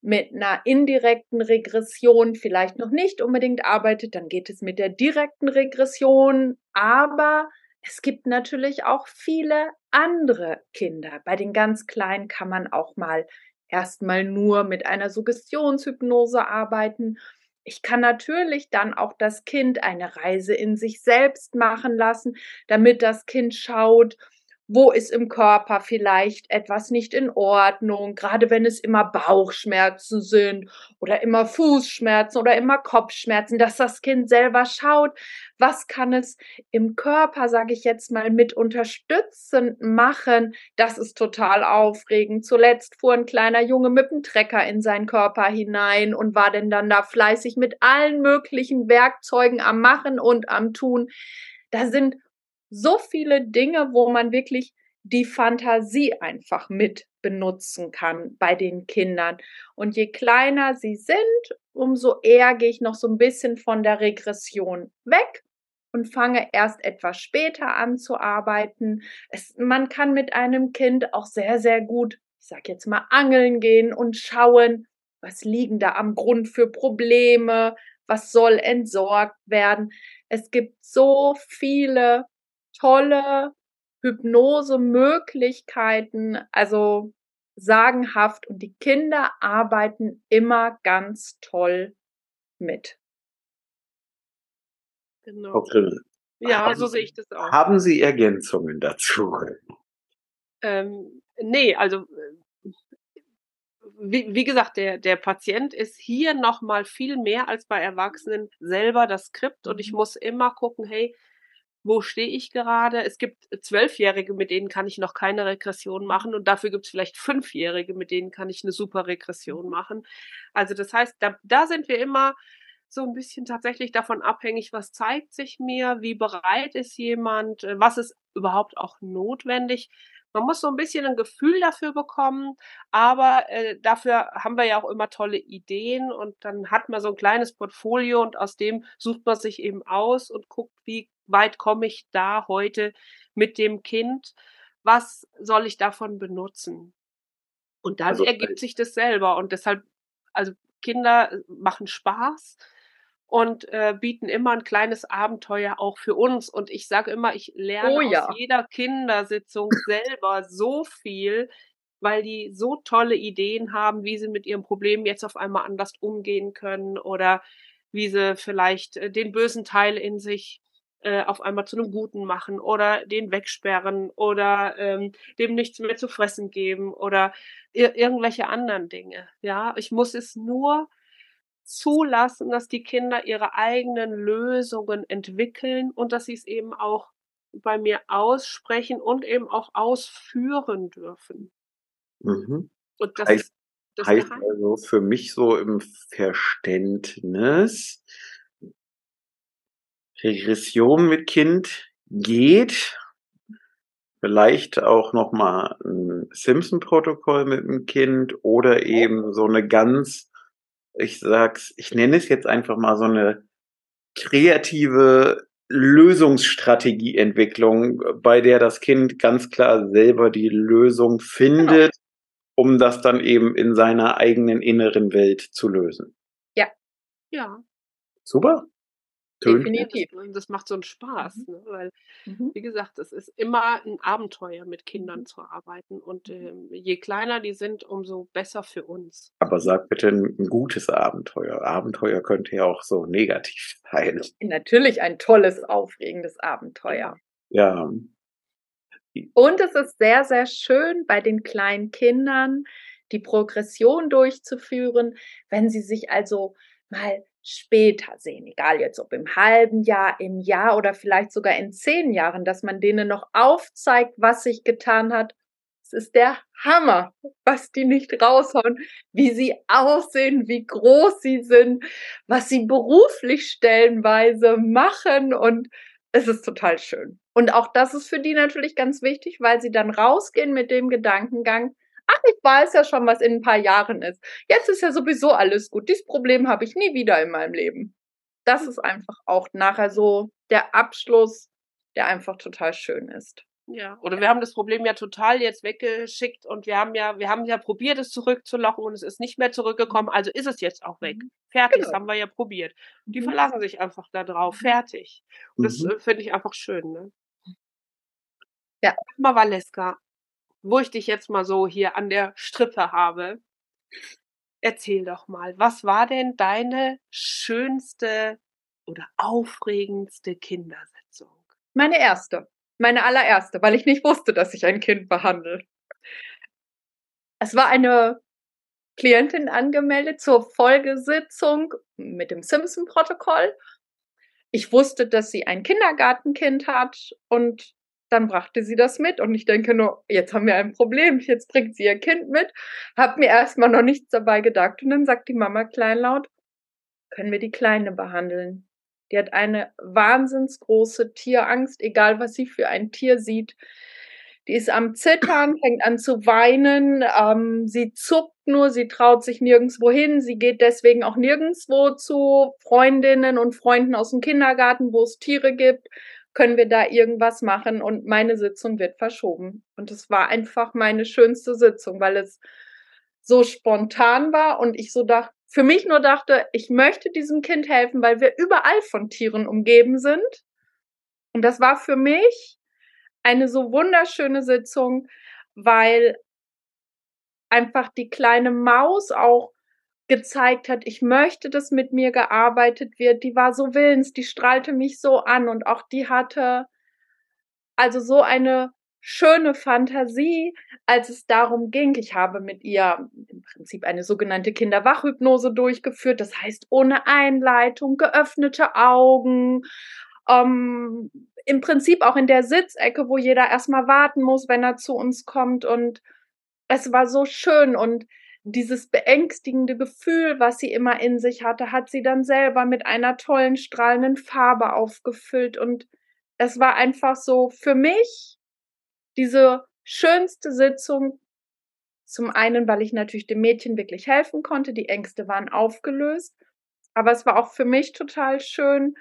mit einer indirekten Regression vielleicht noch nicht unbedingt arbeitet, dann geht es mit der direkten Regression, aber es gibt natürlich auch viele andere Kinder. Bei den ganz Kleinen kann man auch mal erstmal nur mit einer Suggestionshypnose arbeiten. Ich kann natürlich dann auch das Kind eine Reise in sich selbst machen lassen, damit das Kind schaut, wo ist im Körper vielleicht etwas nicht in Ordnung, gerade wenn es immer Bauchschmerzen sind oder immer Fußschmerzen oder immer Kopfschmerzen, dass das Kind selber schaut, was kann es im Körper, sage ich jetzt mal, mit unterstützend machen. Das ist total aufregend. Zuletzt fuhr ein kleiner Junge mit dem Trecker in seinen Körper hinein und war denn dann da fleißig mit allen möglichen Werkzeugen am Machen und am Tun. Da sind so viele Dinge, wo man wirklich die Fantasie einfach mit benutzen kann bei den Kindern. Und je kleiner sie sind, umso eher gehe ich noch so ein bisschen von der Regression weg und fange erst etwas später an zu arbeiten. Es, man kann mit einem Kind auch sehr, sehr gut, ich sag jetzt mal, angeln gehen und schauen, was liegen da am Grund für Probleme, was soll entsorgt werden. Es gibt so viele tolle Hypnosemöglichkeiten, also sagenhaft und die Kinder arbeiten immer ganz toll mit. Genau. Okay. Ja, haben, so sehe ich das auch. Haben Sie Ergänzungen dazu? Ähm, nee, also wie, wie gesagt, der, der Patient ist hier nochmal viel mehr als bei Erwachsenen selber das Skript und ich mhm. muss immer gucken, hey, wo stehe ich gerade. Es gibt Zwölfjährige, mit denen kann ich noch keine Regression machen und dafür gibt es vielleicht Fünfjährige, mit denen kann ich eine super Regression machen. Also das heißt, da, da sind wir immer so ein bisschen tatsächlich davon abhängig, was zeigt sich mir, wie bereit ist jemand, äh, was ist überhaupt auch notwendig. Man muss so ein bisschen ein Gefühl dafür bekommen, aber äh, dafür haben wir ja auch immer tolle Ideen und dann hat man so ein kleines Portfolio und aus dem sucht man sich eben aus und guckt, wie weit komme ich da heute mit dem Kind? Was soll ich davon benutzen? Und dann also, ergibt sich das selber und deshalb, also Kinder äh, machen Spaß und äh, bieten immer ein kleines Abenteuer auch für uns. Und ich sage immer, ich lerne oh, ja. aus jeder Kindersitzung selber so viel, weil die so tolle Ideen haben, wie sie mit ihrem Problem jetzt auf einmal anders umgehen können oder wie sie vielleicht äh, den bösen Teil in sich äh, auf einmal zu einem Guten machen oder den wegsperren oder ähm, dem nichts mehr zu fressen geben oder ir irgendwelche anderen Dinge. Ja, ich muss es nur zulassen, dass die Kinder ihre eigenen Lösungen entwickeln und dass sie es eben auch bei mir aussprechen und eben auch ausführen dürfen. Mhm. Und das heißt, ist das heißt also für mich so im Verständnis, Regression mit Kind geht, vielleicht auch noch mal ein Simpson-Protokoll mit dem Kind oder eben so eine ganz, ich sag's, ich nenne es jetzt einfach mal so eine kreative Lösungsstrategieentwicklung, bei der das Kind ganz klar selber die Lösung genau. findet, genau. um das dann eben in seiner eigenen inneren Welt zu lösen. Ja. Ja. Super. Definitiv. Das macht so einen Spaß, mhm. ne? weil, mhm. wie gesagt, es ist immer ein Abenteuer, mit Kindern mhm. zu arbeiten. Und äh, je kleiner die sind, umso besser für uns. Aber sag bitte ein, ein gutes Abenteuer. Abenteuer könnte ja auch so negativ sein. Natürlich ein tolles, aufregendes Abenteuer. Ja. Und es ist sehr, sehr schön bei den kleinen Kindern, die Progression durchzuführen, wenn sie sich also mal später sehen, egal jetzt ob im halben Jahr, im Jahr oder vielleicht sogar in zehn Jahren, dass man denen noch aufzeigt, was sich getan hat. Es ist der Hammer, was die nicht raushauen, wie sie aussehen, wie groß sie sind, was sie beruflich stellenweise machen und es ist total schön. Und auch das ist für die natürlich ganz wichtig, weil sie dann rausgehen mit dem Gedankengang, ach, ich weiß ja schon, was in ein paar Jahren ist. Jetzt ist ja sowieso alles gut. Dieses Problem habe ich nie wieder in meinem Leben. Das ist einfach auch nachher so der Abschluss, der einfach total schön ist. Ja, oder wir haben das Problem ja total jetzt weggeschickt und wir haben ja, wir haben ja probiert, es zurückzulochen und es ist nicht mehr zurückgekommen, also ist es jetzt auch weg. Mhm. Fertig, genau. das haben wir ja probiert. Die mhm. verlassen sich einfach da drauf, fertig. Und das mhm. Äh, finde ich einfach schön, ne? Ja. Mal Valeska, wo ich dich jetzt mal so hier an der Strippe habe, erzähl doch mal, was war denn deine schönste oder aufregendste Kindersitzung? Meine erste, meine allererste, weil ich nicht wusste, dass ich ein Kind behandle. Es war eine Klientin angemeldet zur Folgesitzung mit dem Simpson-Protokoll. Ich wusste, dass sie ein Kindergartenkind hat und dann brachte sie das mit und ich denke nur, jetzt haben wir ein Problem, jetzt bringt sie ihr Kind mit, hab mir erstmal noch nichts dabei gedacht und dann sagt die Mama kleinlaut, können wir die Kleine behandeln? Die hat eine wahnsinnsgroße Tierangst, egal was sie für ein Tier sieht. Die ist am Zittern, fängt an zu weinen, ähm, sie zuckt nur, sie traut sich nirgendwo hin, sie geht deswegen auch nirgendwo zu Freundinnen und Freunden aus dem Kindergarten, wo es Tiere gibt können wir da irgendwas machen? Und meine Sitzung wird verschoben. Und es war einfach meine schönste Sitzung, weil es so spontan war und ich so dachte, für mich nur dachte, ich möchte diesem Kind helfen, weil wir überall von Tieren umgeben sind. Und das war für mich eine so wunderschöne Sitzung, weil einfach die kleine Maus auch gezeigt hat, ich möchte, dass mit mir gearbeitet wird. Die war so willens, die strahlte mich so an und auch die hatte also so eine schöne Fantasie, als es darum ging. Ich habe mit ihr im Prinzip eine sogenannte Kinderwachhypnose durchgeführt. Das heißt, ohne Einleitung, geöffnete Augen, ähm, im Prinzip auch in der Sitzecke, wo jeder erstmal warten muss, wenn er zu uns kommt. Und es war so schön und dieses beängstigende Gefühl, was sie immer in sich hatte, hat sie dann selber mit einer tollen strahlenden Farbe aufgefüllt und es war einfach so für mich diese schönste Sitzung. Zum einen, weil ich natürlich dem Mädchen wirklich helfen konnte, die Ängste waren aufgelöst, aber es war auch für mich total schön,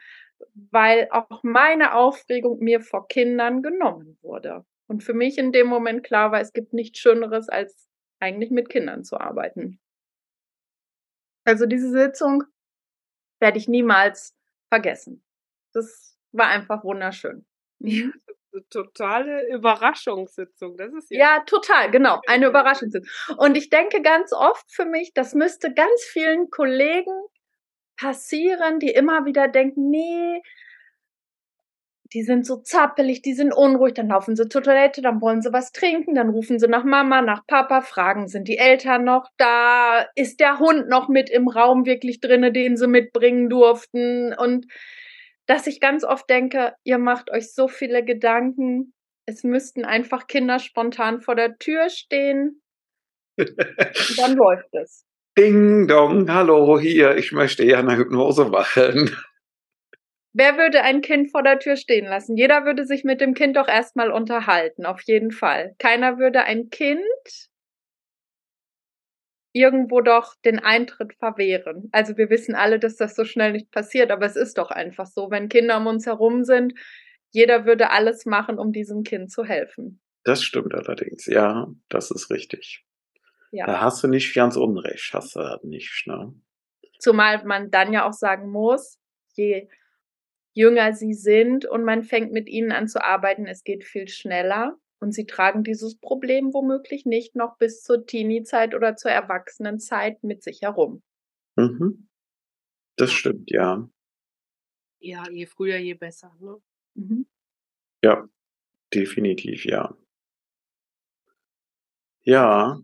weil auch meine Aufregung mir vor Kindern genommen wurde. Und für mich in dem Moment klar war, es gibt nichts Schöneres, als eigentlich mit Kindern zu arbeiten. Also diese Sitzung werde ich niemals vergessen. Das war einfach wunderschön. Ja, eine totale Überraschungssitzung. Das ist ja, ja total, genau, eine Überraschungssitzung. Und ich denke ganz oft für mich, das müsste ganz vielen Kollegen passieren, die immer wieder denken, nee, die sind so zappelig, die sind unruhig, dann laufen sie zur Toilette, dann wollen sie was trinken, dann rufen sie nach Mama, nach Papa, fragen, sind die Eltern noch da? Ist der Hund noch mit im Raum wirklich drinne, den sie mitbringen durften? Und dass ich ganz oft denke, ihr macht euch so viele Gedanken. Es müssten einfach Kinder spontan vor der Tür stehen. Und dann läuft es. Ding dong, hallo hier, ich möchte ja eine Hypnose machen. Wer würde ein Kind vor der Tür stehen lassen? Jeder würde sich mit dem Kind doch erstmal unterhalten, auf jeden Fall. Keiner würde ein Kind irgendwo doch den Eintritt verwehren. Also wir wissen alle, dass das so schnell nicht passiert, aber es ist doch einfach so, wenn Kinder um uns herum sind, jeder würde alles machen, um diesem Kind zu helfen. Das stimmt allerdings, ja, das ist richtig. Ja. Da hast du nicht ganz unrecht, hast du nicht, ne? Zumal man dann ja auch sagen muss, je jünger sie sind und man fängt mit ihnen an zu arbeiten, es geht viel schneller und sie tragen dieses Problem womöglich nicht noch bis zur Teenie-Zeit oder zur Erwachsenenzeit mit sich herum. Mhm. Das ja. stimmt, ja. Ja, je früher, je besser. Ne? Mhm. Ja, definitiv, ja. Ja.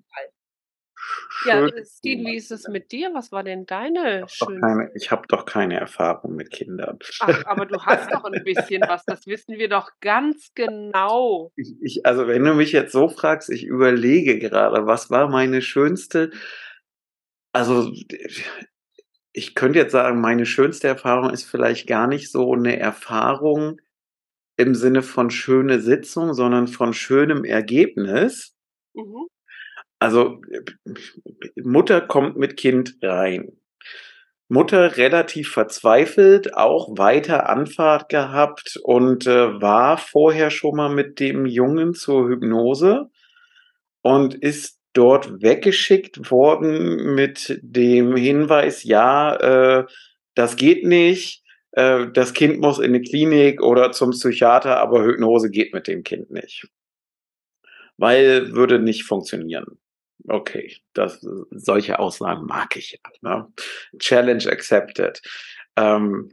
Ja, Steve, wie ist es mit dir? Was war denn deine schönste? Ich habe doch keine Erfahrung mit Kindern. Ach, aber du hast doch ein bisschen was, das wissen wir doch ganz genau. Ich, ich, also wenn du mich jetzt so fragst, ich überlege gerade, was war meine schönste, also ich könnte jetzt sagen, meine schönste Erfahrung ist vielleicht gar nicht so eine Erfahrung im Sinne von schöne Sitzung, sondern von schönem Ergebnis. Mhm. Also Mutter kommt mit Kind rein. Mutter relativ verzweifelt, auch weiter Anfahrt gehabt und äh, war vorher schon mal mit dem Jungen zur Hypnose und ist dort weggeschickt worden mit dem Hinweis, ja, äh, das geht nicht, äh, das Kind muss in eine Klinik oder zum Psychiater, aber Hypnose geht mit dem Kind nicht. Weil würde nicht funktionieren. Okay, das, solche Aussagen mag ich ja. Ne? Challenge accepted. Ähm,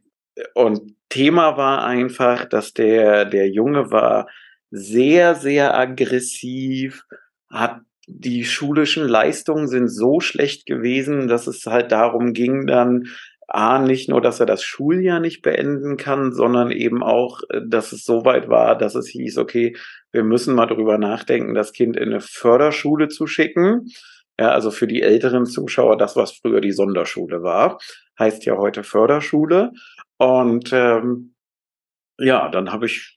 und Thema war einfach, dass der, der Junge war sehr, sehr aggressiv, hat die schulischen Leistungen sind so schlecht gewesen, dass es halt darum ging, dann A, nicht nur, dass er das Schuljahr nicht beenden kann, sondern eben auch, dass es so weit war, dass es hieß, okay, wir müssen mal drüber nachdenken, das Kind in eine Förderschule zu schicken. Ja, also für die älteren Zuschauer, das, was früher die Sonderschule war, heißt ja heute Förderschule. Und ähm, ja, dann habe ich,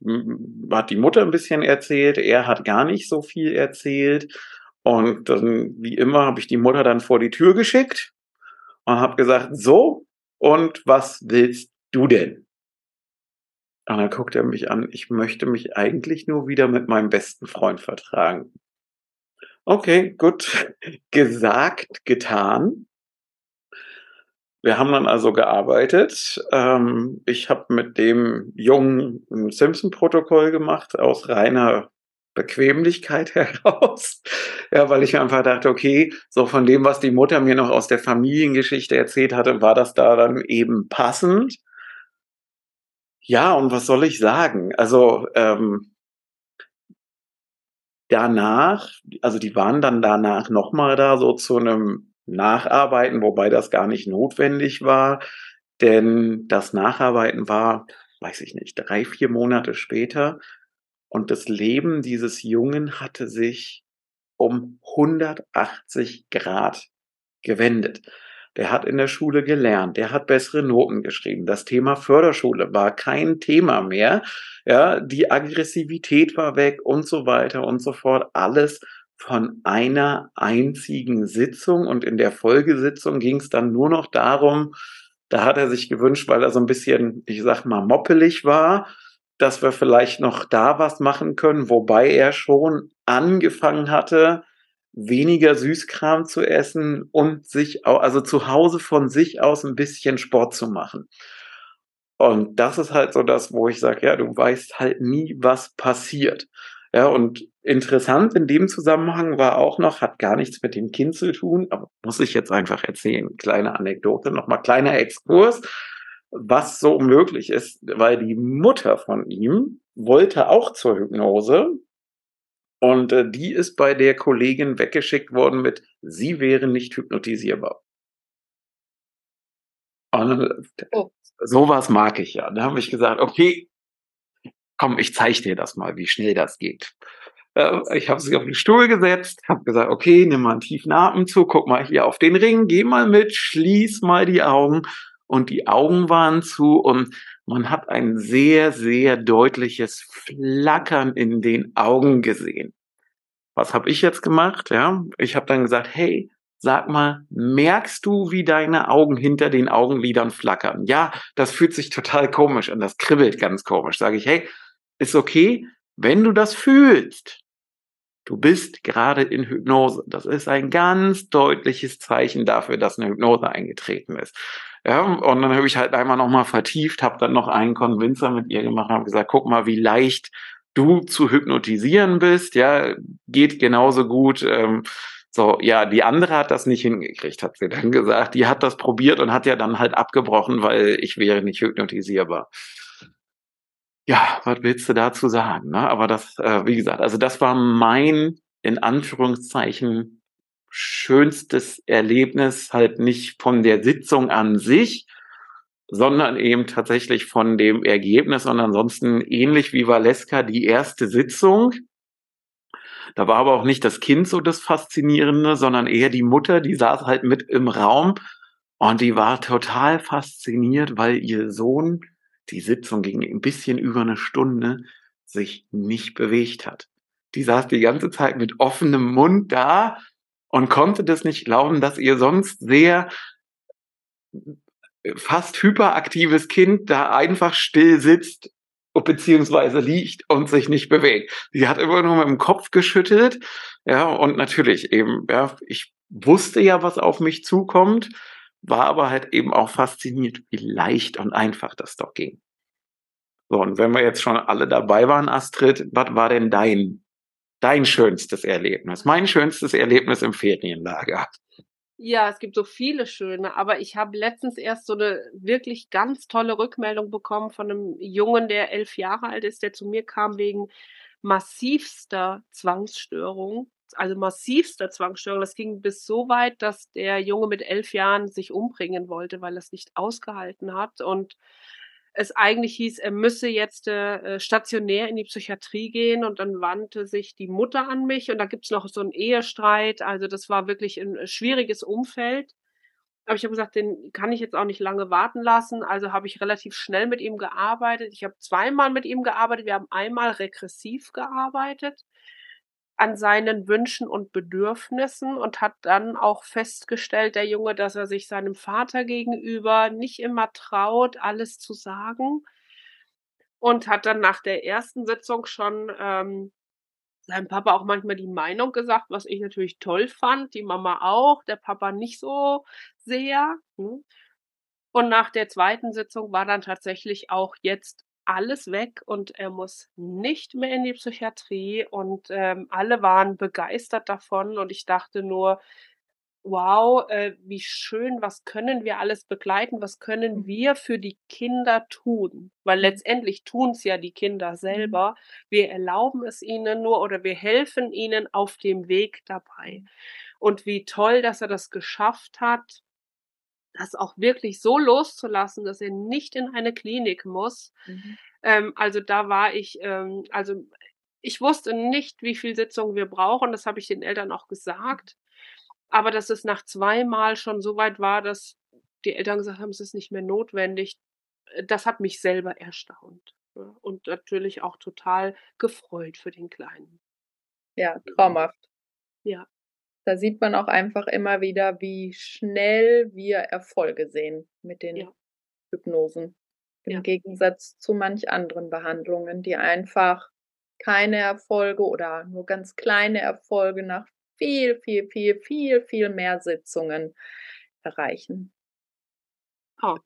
hat die Mutter ein bisschen erzählt, er hat gar nicht so viel erzählt. Und dann, wie immer, habe ich die Mutter dann vor die Tür geschickt und habe gesagt, so, und was willst du denn? Und dann guckt er mich an, ich möchte mich eigentlich nur wieder mit meinem besten Freund vertragen. Okay, gut. Gesagt, getan. Wir haben dann also gearbeitet. Ähm, ich habe mit dem Jungen ein Simpson-Protokoll gemacht aus reiner Bequemlichkeit heraus. Ja, weil ich einfach dachte, okay, so von dem, was die Mutter mir noch aus der Familiengeschichte erzählt hatte, war das da dann eben passend. Ja, und was soll ich sagen? Also ähm, danach, also die waren dann danach nochmal da so zu einem Nacharbeiten, wobei das gar nicht notwendig war, denn das Nacharbeiten war, weiß ich nicht, drei, vier Monate später und das Leben dieses Jungen hatte sich um 180 Grad gewendet. Der hat in der Schule gelernt, der hat bessere Noten geschrieben. Das Thema Förderschule war kein Thema mehr. Ja, die Aggressivität war weg und so weiter und so fort. Alles von einer einzigen Sitzung und in der Folgesitzung ging es dann nur noch darum, da hat er sich gewünscht, weil er so ein bisschen, ich sag mal, moppelig war, dass wir vielleicht noch da was machen können, wobei er schon angefangen hatte, weniger Süßkram zu essen und sich, also zu Hause von sich aus ein bisschen Sport zu machen. Und das ist halt so das, wo ich sage, ja, du weißt halt nie, was passiert. Ja, und interessant in dem Zusammenhang war auch noch, hat gar nichts mit dem Kind zu tun, aber muss ich jetzt einfach erzählen. Kleine Anekdote, nochmal kleiner Exkurs. was so möglich ist, weil die Mutter von ihm wollte auch zur Hypnose und äh, die ist bei der Kollegin weggeschickt worden mit, sie wäre nicht hypnotisierbar. Und äh, oh. sowas mag ich ja. Da habe ich gesagt, okay, komm, ich zeige dir das mal, wie schnell das geht. Äh, ich habe sie auf den Stuhl gesetzt, habe gesagt, okay, nimm mal einen tiefen Atemzug, guck mal hier auf den Ring, geh mal mit, schließ mal die Augen. Und die Augen waren zu und man hat ein sehr, sehr deutliches Flackern in den Augen gesehen. Was habe ich jetzt gemacht? Ja, ich habe dann gesagt, hey, sag mal, merkst du, wie deine Augen hinter den Augenlidern flackern? Ja, das fühlt sich total komisch an, das kribbelt ganz komisch. Sage ich, hey, ist okay, wenn du das fühlst. Du bist gerade in Hypnose. Das ist ein ganz deutliches Zeichen dafür, dass eine Hypnose eingetreten ist. Ja, und dann habe ich halt einmal nochmal vertieft, habe dann noch einen Convincer mit ihr gemacht habe gesagt, guck mal, wie leicht du zu hypnotisieren bist. Ja, geht genauso gut. Ähm, so, ja, die andere hat das nicht hingekriegt, hat sie dann gesagt. Die hat das probiert und hat ja dann halt abgebrochen, weil ich wäre nicht hypnotisierbar ja, was willst du dazu sagen? Ne? Aber das, äh, wie gesagt, also das war mein, in Anführungszeichen, schönstes Erlebnis, halt nicht von der Sitzung an sich, sondern eben tatsächlich von dem Ergebnis und ansonsten ähnlich wie Valeska die erste Sitzung. Da war aber auch nicht das Kind so das Faszinierende, sondern eher die Mutter, die saß halt mit im Raum und die war total fasziniert, weil ihr Sohn die Sitzung ging ein bisschen über eine Stunde, sich nicht bewegt hat. Die saß die ganze Zeit mit offenem Mund da und konnte das nicht glauben, dass ihr sonst sehr fast hyperaktives Kind da einfach still sitzt beziehungsweise liegt und sich nicht bewegt. Sie hat immer nur mit dem Kopf geschüttelt, ja, und natürlich eben, ja, ich wusste ja, was auf mich zukommt, war aber halt eben auch fasziniert, wie leicht und einfach das doch ging. So, und wenn wir jetzt schon alle dabei waren, Astrid, was war denn dein, dein schönstes Erlebnis? Mein schönstes Erlebnis im Ferienlager. Ja, es gibt so viele schöne, aber ich habe letztens erst so eine wirklich ganz tolle Rückmeldung bekommen von einem Jungen, der elf Jahre alt ist, der zu mir kam wegen massivster Zwangsstörung also massivster Zwangsstörung. Das ging bis so weit, dass der Junge mit elf Jahren sich umbringen wollte, weil er es nicht ausgehalten hat und es eigentlich hieß, er müsse jetzt äh, stationär in die Psychiatrie gehen und dann wandte sich die Mutter an mich und da gibt's noch so einen Ehestreit. Also das war wirklich ein äh, schwieriges Umfeld. Aber ich habe gesagt, den kann ich jetzt auch nicht lange warten lassen. Also habe ich relativ schnell mit ihm gearbeitet. Ich habe zweimal mit ihm gearbeitet. Wir haben einmal regressiv gearbeitet an seinen Wünschen und Bedürfnissen und hat dann auch festgestellt, der Junge, dass er sich seinem Vater gegenüber nicht immer traut, alles zu sagen. Und hat dann nach der ersten Sitzung schon ähm, seinem Papa auch manchmal die Meinung gesagt, was ich natürlich toll fand, die Mama auch, der Papa nicht so sehr. Hm. Und nach der zweiten Sitzung war dann tatsächlich auch jetzt alles weg und er muss nicht mehr in die Psychiatrie und ähm, alle waren begeistert davon und ich dachte nur, wow, äh, wie schön, was können wir alles begleiten, was können mhm. wir für die Kinder tun? Weil mhm. letztendlich tun es ja die Kinder mhm. selber. Wir erlauben es ihnen nur oder wir helfen ihnen auf dem Weg dabei. Und wie toll, dass er das geschafft hat, das auch wirklich so loszulassen, dass er nicht in eine Klinik muss. Mhm. Ähm, also da war ich, ähm, also ich wusste nicht, wie viel Sitzungen wir brauchen. Das habe ich den Eltern auch gesagt. Aber dass es nach zweimal schon so weit war, dass die Eltern gesagt haben, es ist nicht mehr notwendig, äh, das hat mich selber erstaunt. Und natürlich auch total gefreut für den Kleinen. Ja, traumhaft. Ja. Da sieht man auch einfach immer wieder, wie schnell wir Erfolge sehen mit den ja. Hypnosen. Im ja. Gegensatz zu manch anderen Behandlungen, die einfach keine Erfolge oder nur ganz kleine Erfolge nach viel, viel, viel, viel, viel mehr Sitzungen erreichen. Oh,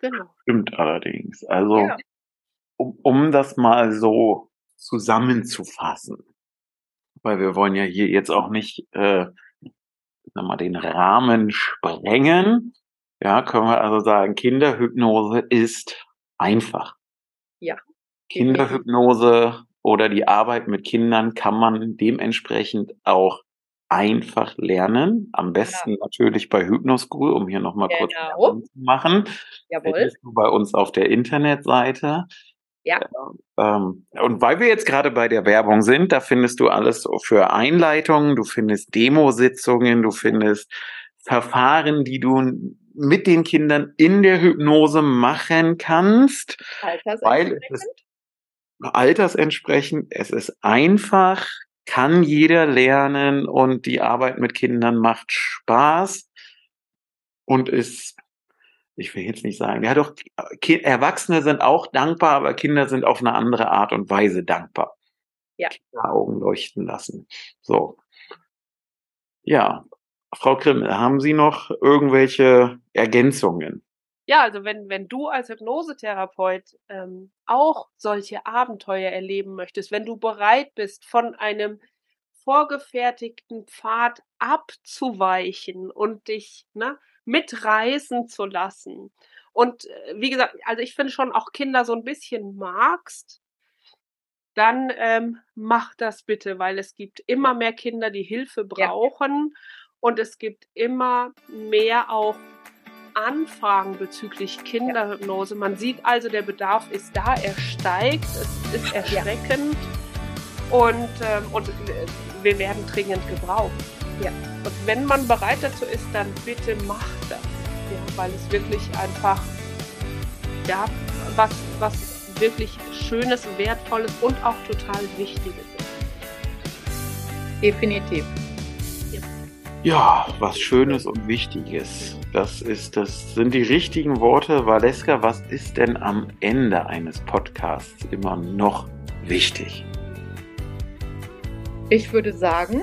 genau. Stimmt allerdings. Also, ja. um, um das mal so zusammenzufassen weil wir wollen ja hier jetzt auch nicht äh, mal den Rahmen sprengen. Ja, können wir also sagen, Kinderhypnose ist einfach. Ja. Kinderhypnose oder die Arbeit mit Kindern kann man dementsprechend auch einfach lernen. Am besten ja. natürlich bei Hypnoschool, um hier nochmal genau. kurz zu machen. Jawohl. Du bei uns auf der Internetseite. Ja. Ähm, und weil wir jetzt gerade bei der Werbung sind, da findest du alles für Einleitungen, du findest Demositzungen, du findest Verfahren, die du mit den Kindern in der Hypnose machen kannst. Weil es ist altersentsprechend, es ist einfach, kann jeder lernen und die Arbeit mit Kindern macht Spaß und ist, ich will jetzt nicht sagen, ja doch, Erwachsene sind auch dankbar, aber Kinder sind auf eine andere Art und Weise dankbar. Ja. Augen leuchten lassen. So. Ja. Frau Grimm, haben Sie noch irgendwelche Ergänzungen? Ja, also wenn, wenn du als Hypnosetherapeut ähm, auch solche Abenteuer erleben möchtest, wenn du bereit bist, von einem vorgefertigten Pfad abzuweichen und dich ne, mitreißen zu lassen. Und äh, wie gesagt, also ich finde schon auch Kinder so ein bisschen magst, dann ähm, mach das bitte, weil es gibt immer mehr Kinder, die Hilfe brauchen ja. und es gibt immer mehr auch Anfragen bezüglich Kinderhypnose. Man sieht also, der Bedarf ist da, er steigt, es ist erschreckend ja. und, ähm, und wir werden dringend gebraucht. Ja. Und wenn man bereit dazu ist, dann bitte macht das. Ja, weil es wirklich einfach ja, was, was wirklich Schönes, Wertvolles und auch total Wichtiges ist. Definitiv. Ja, was Schönes und Wichtiges. Das ist, das sind die richtigen Worte. Valeska, was ist denn am Ende eines Podcasts immer noch wichtig? Ich würde sagen,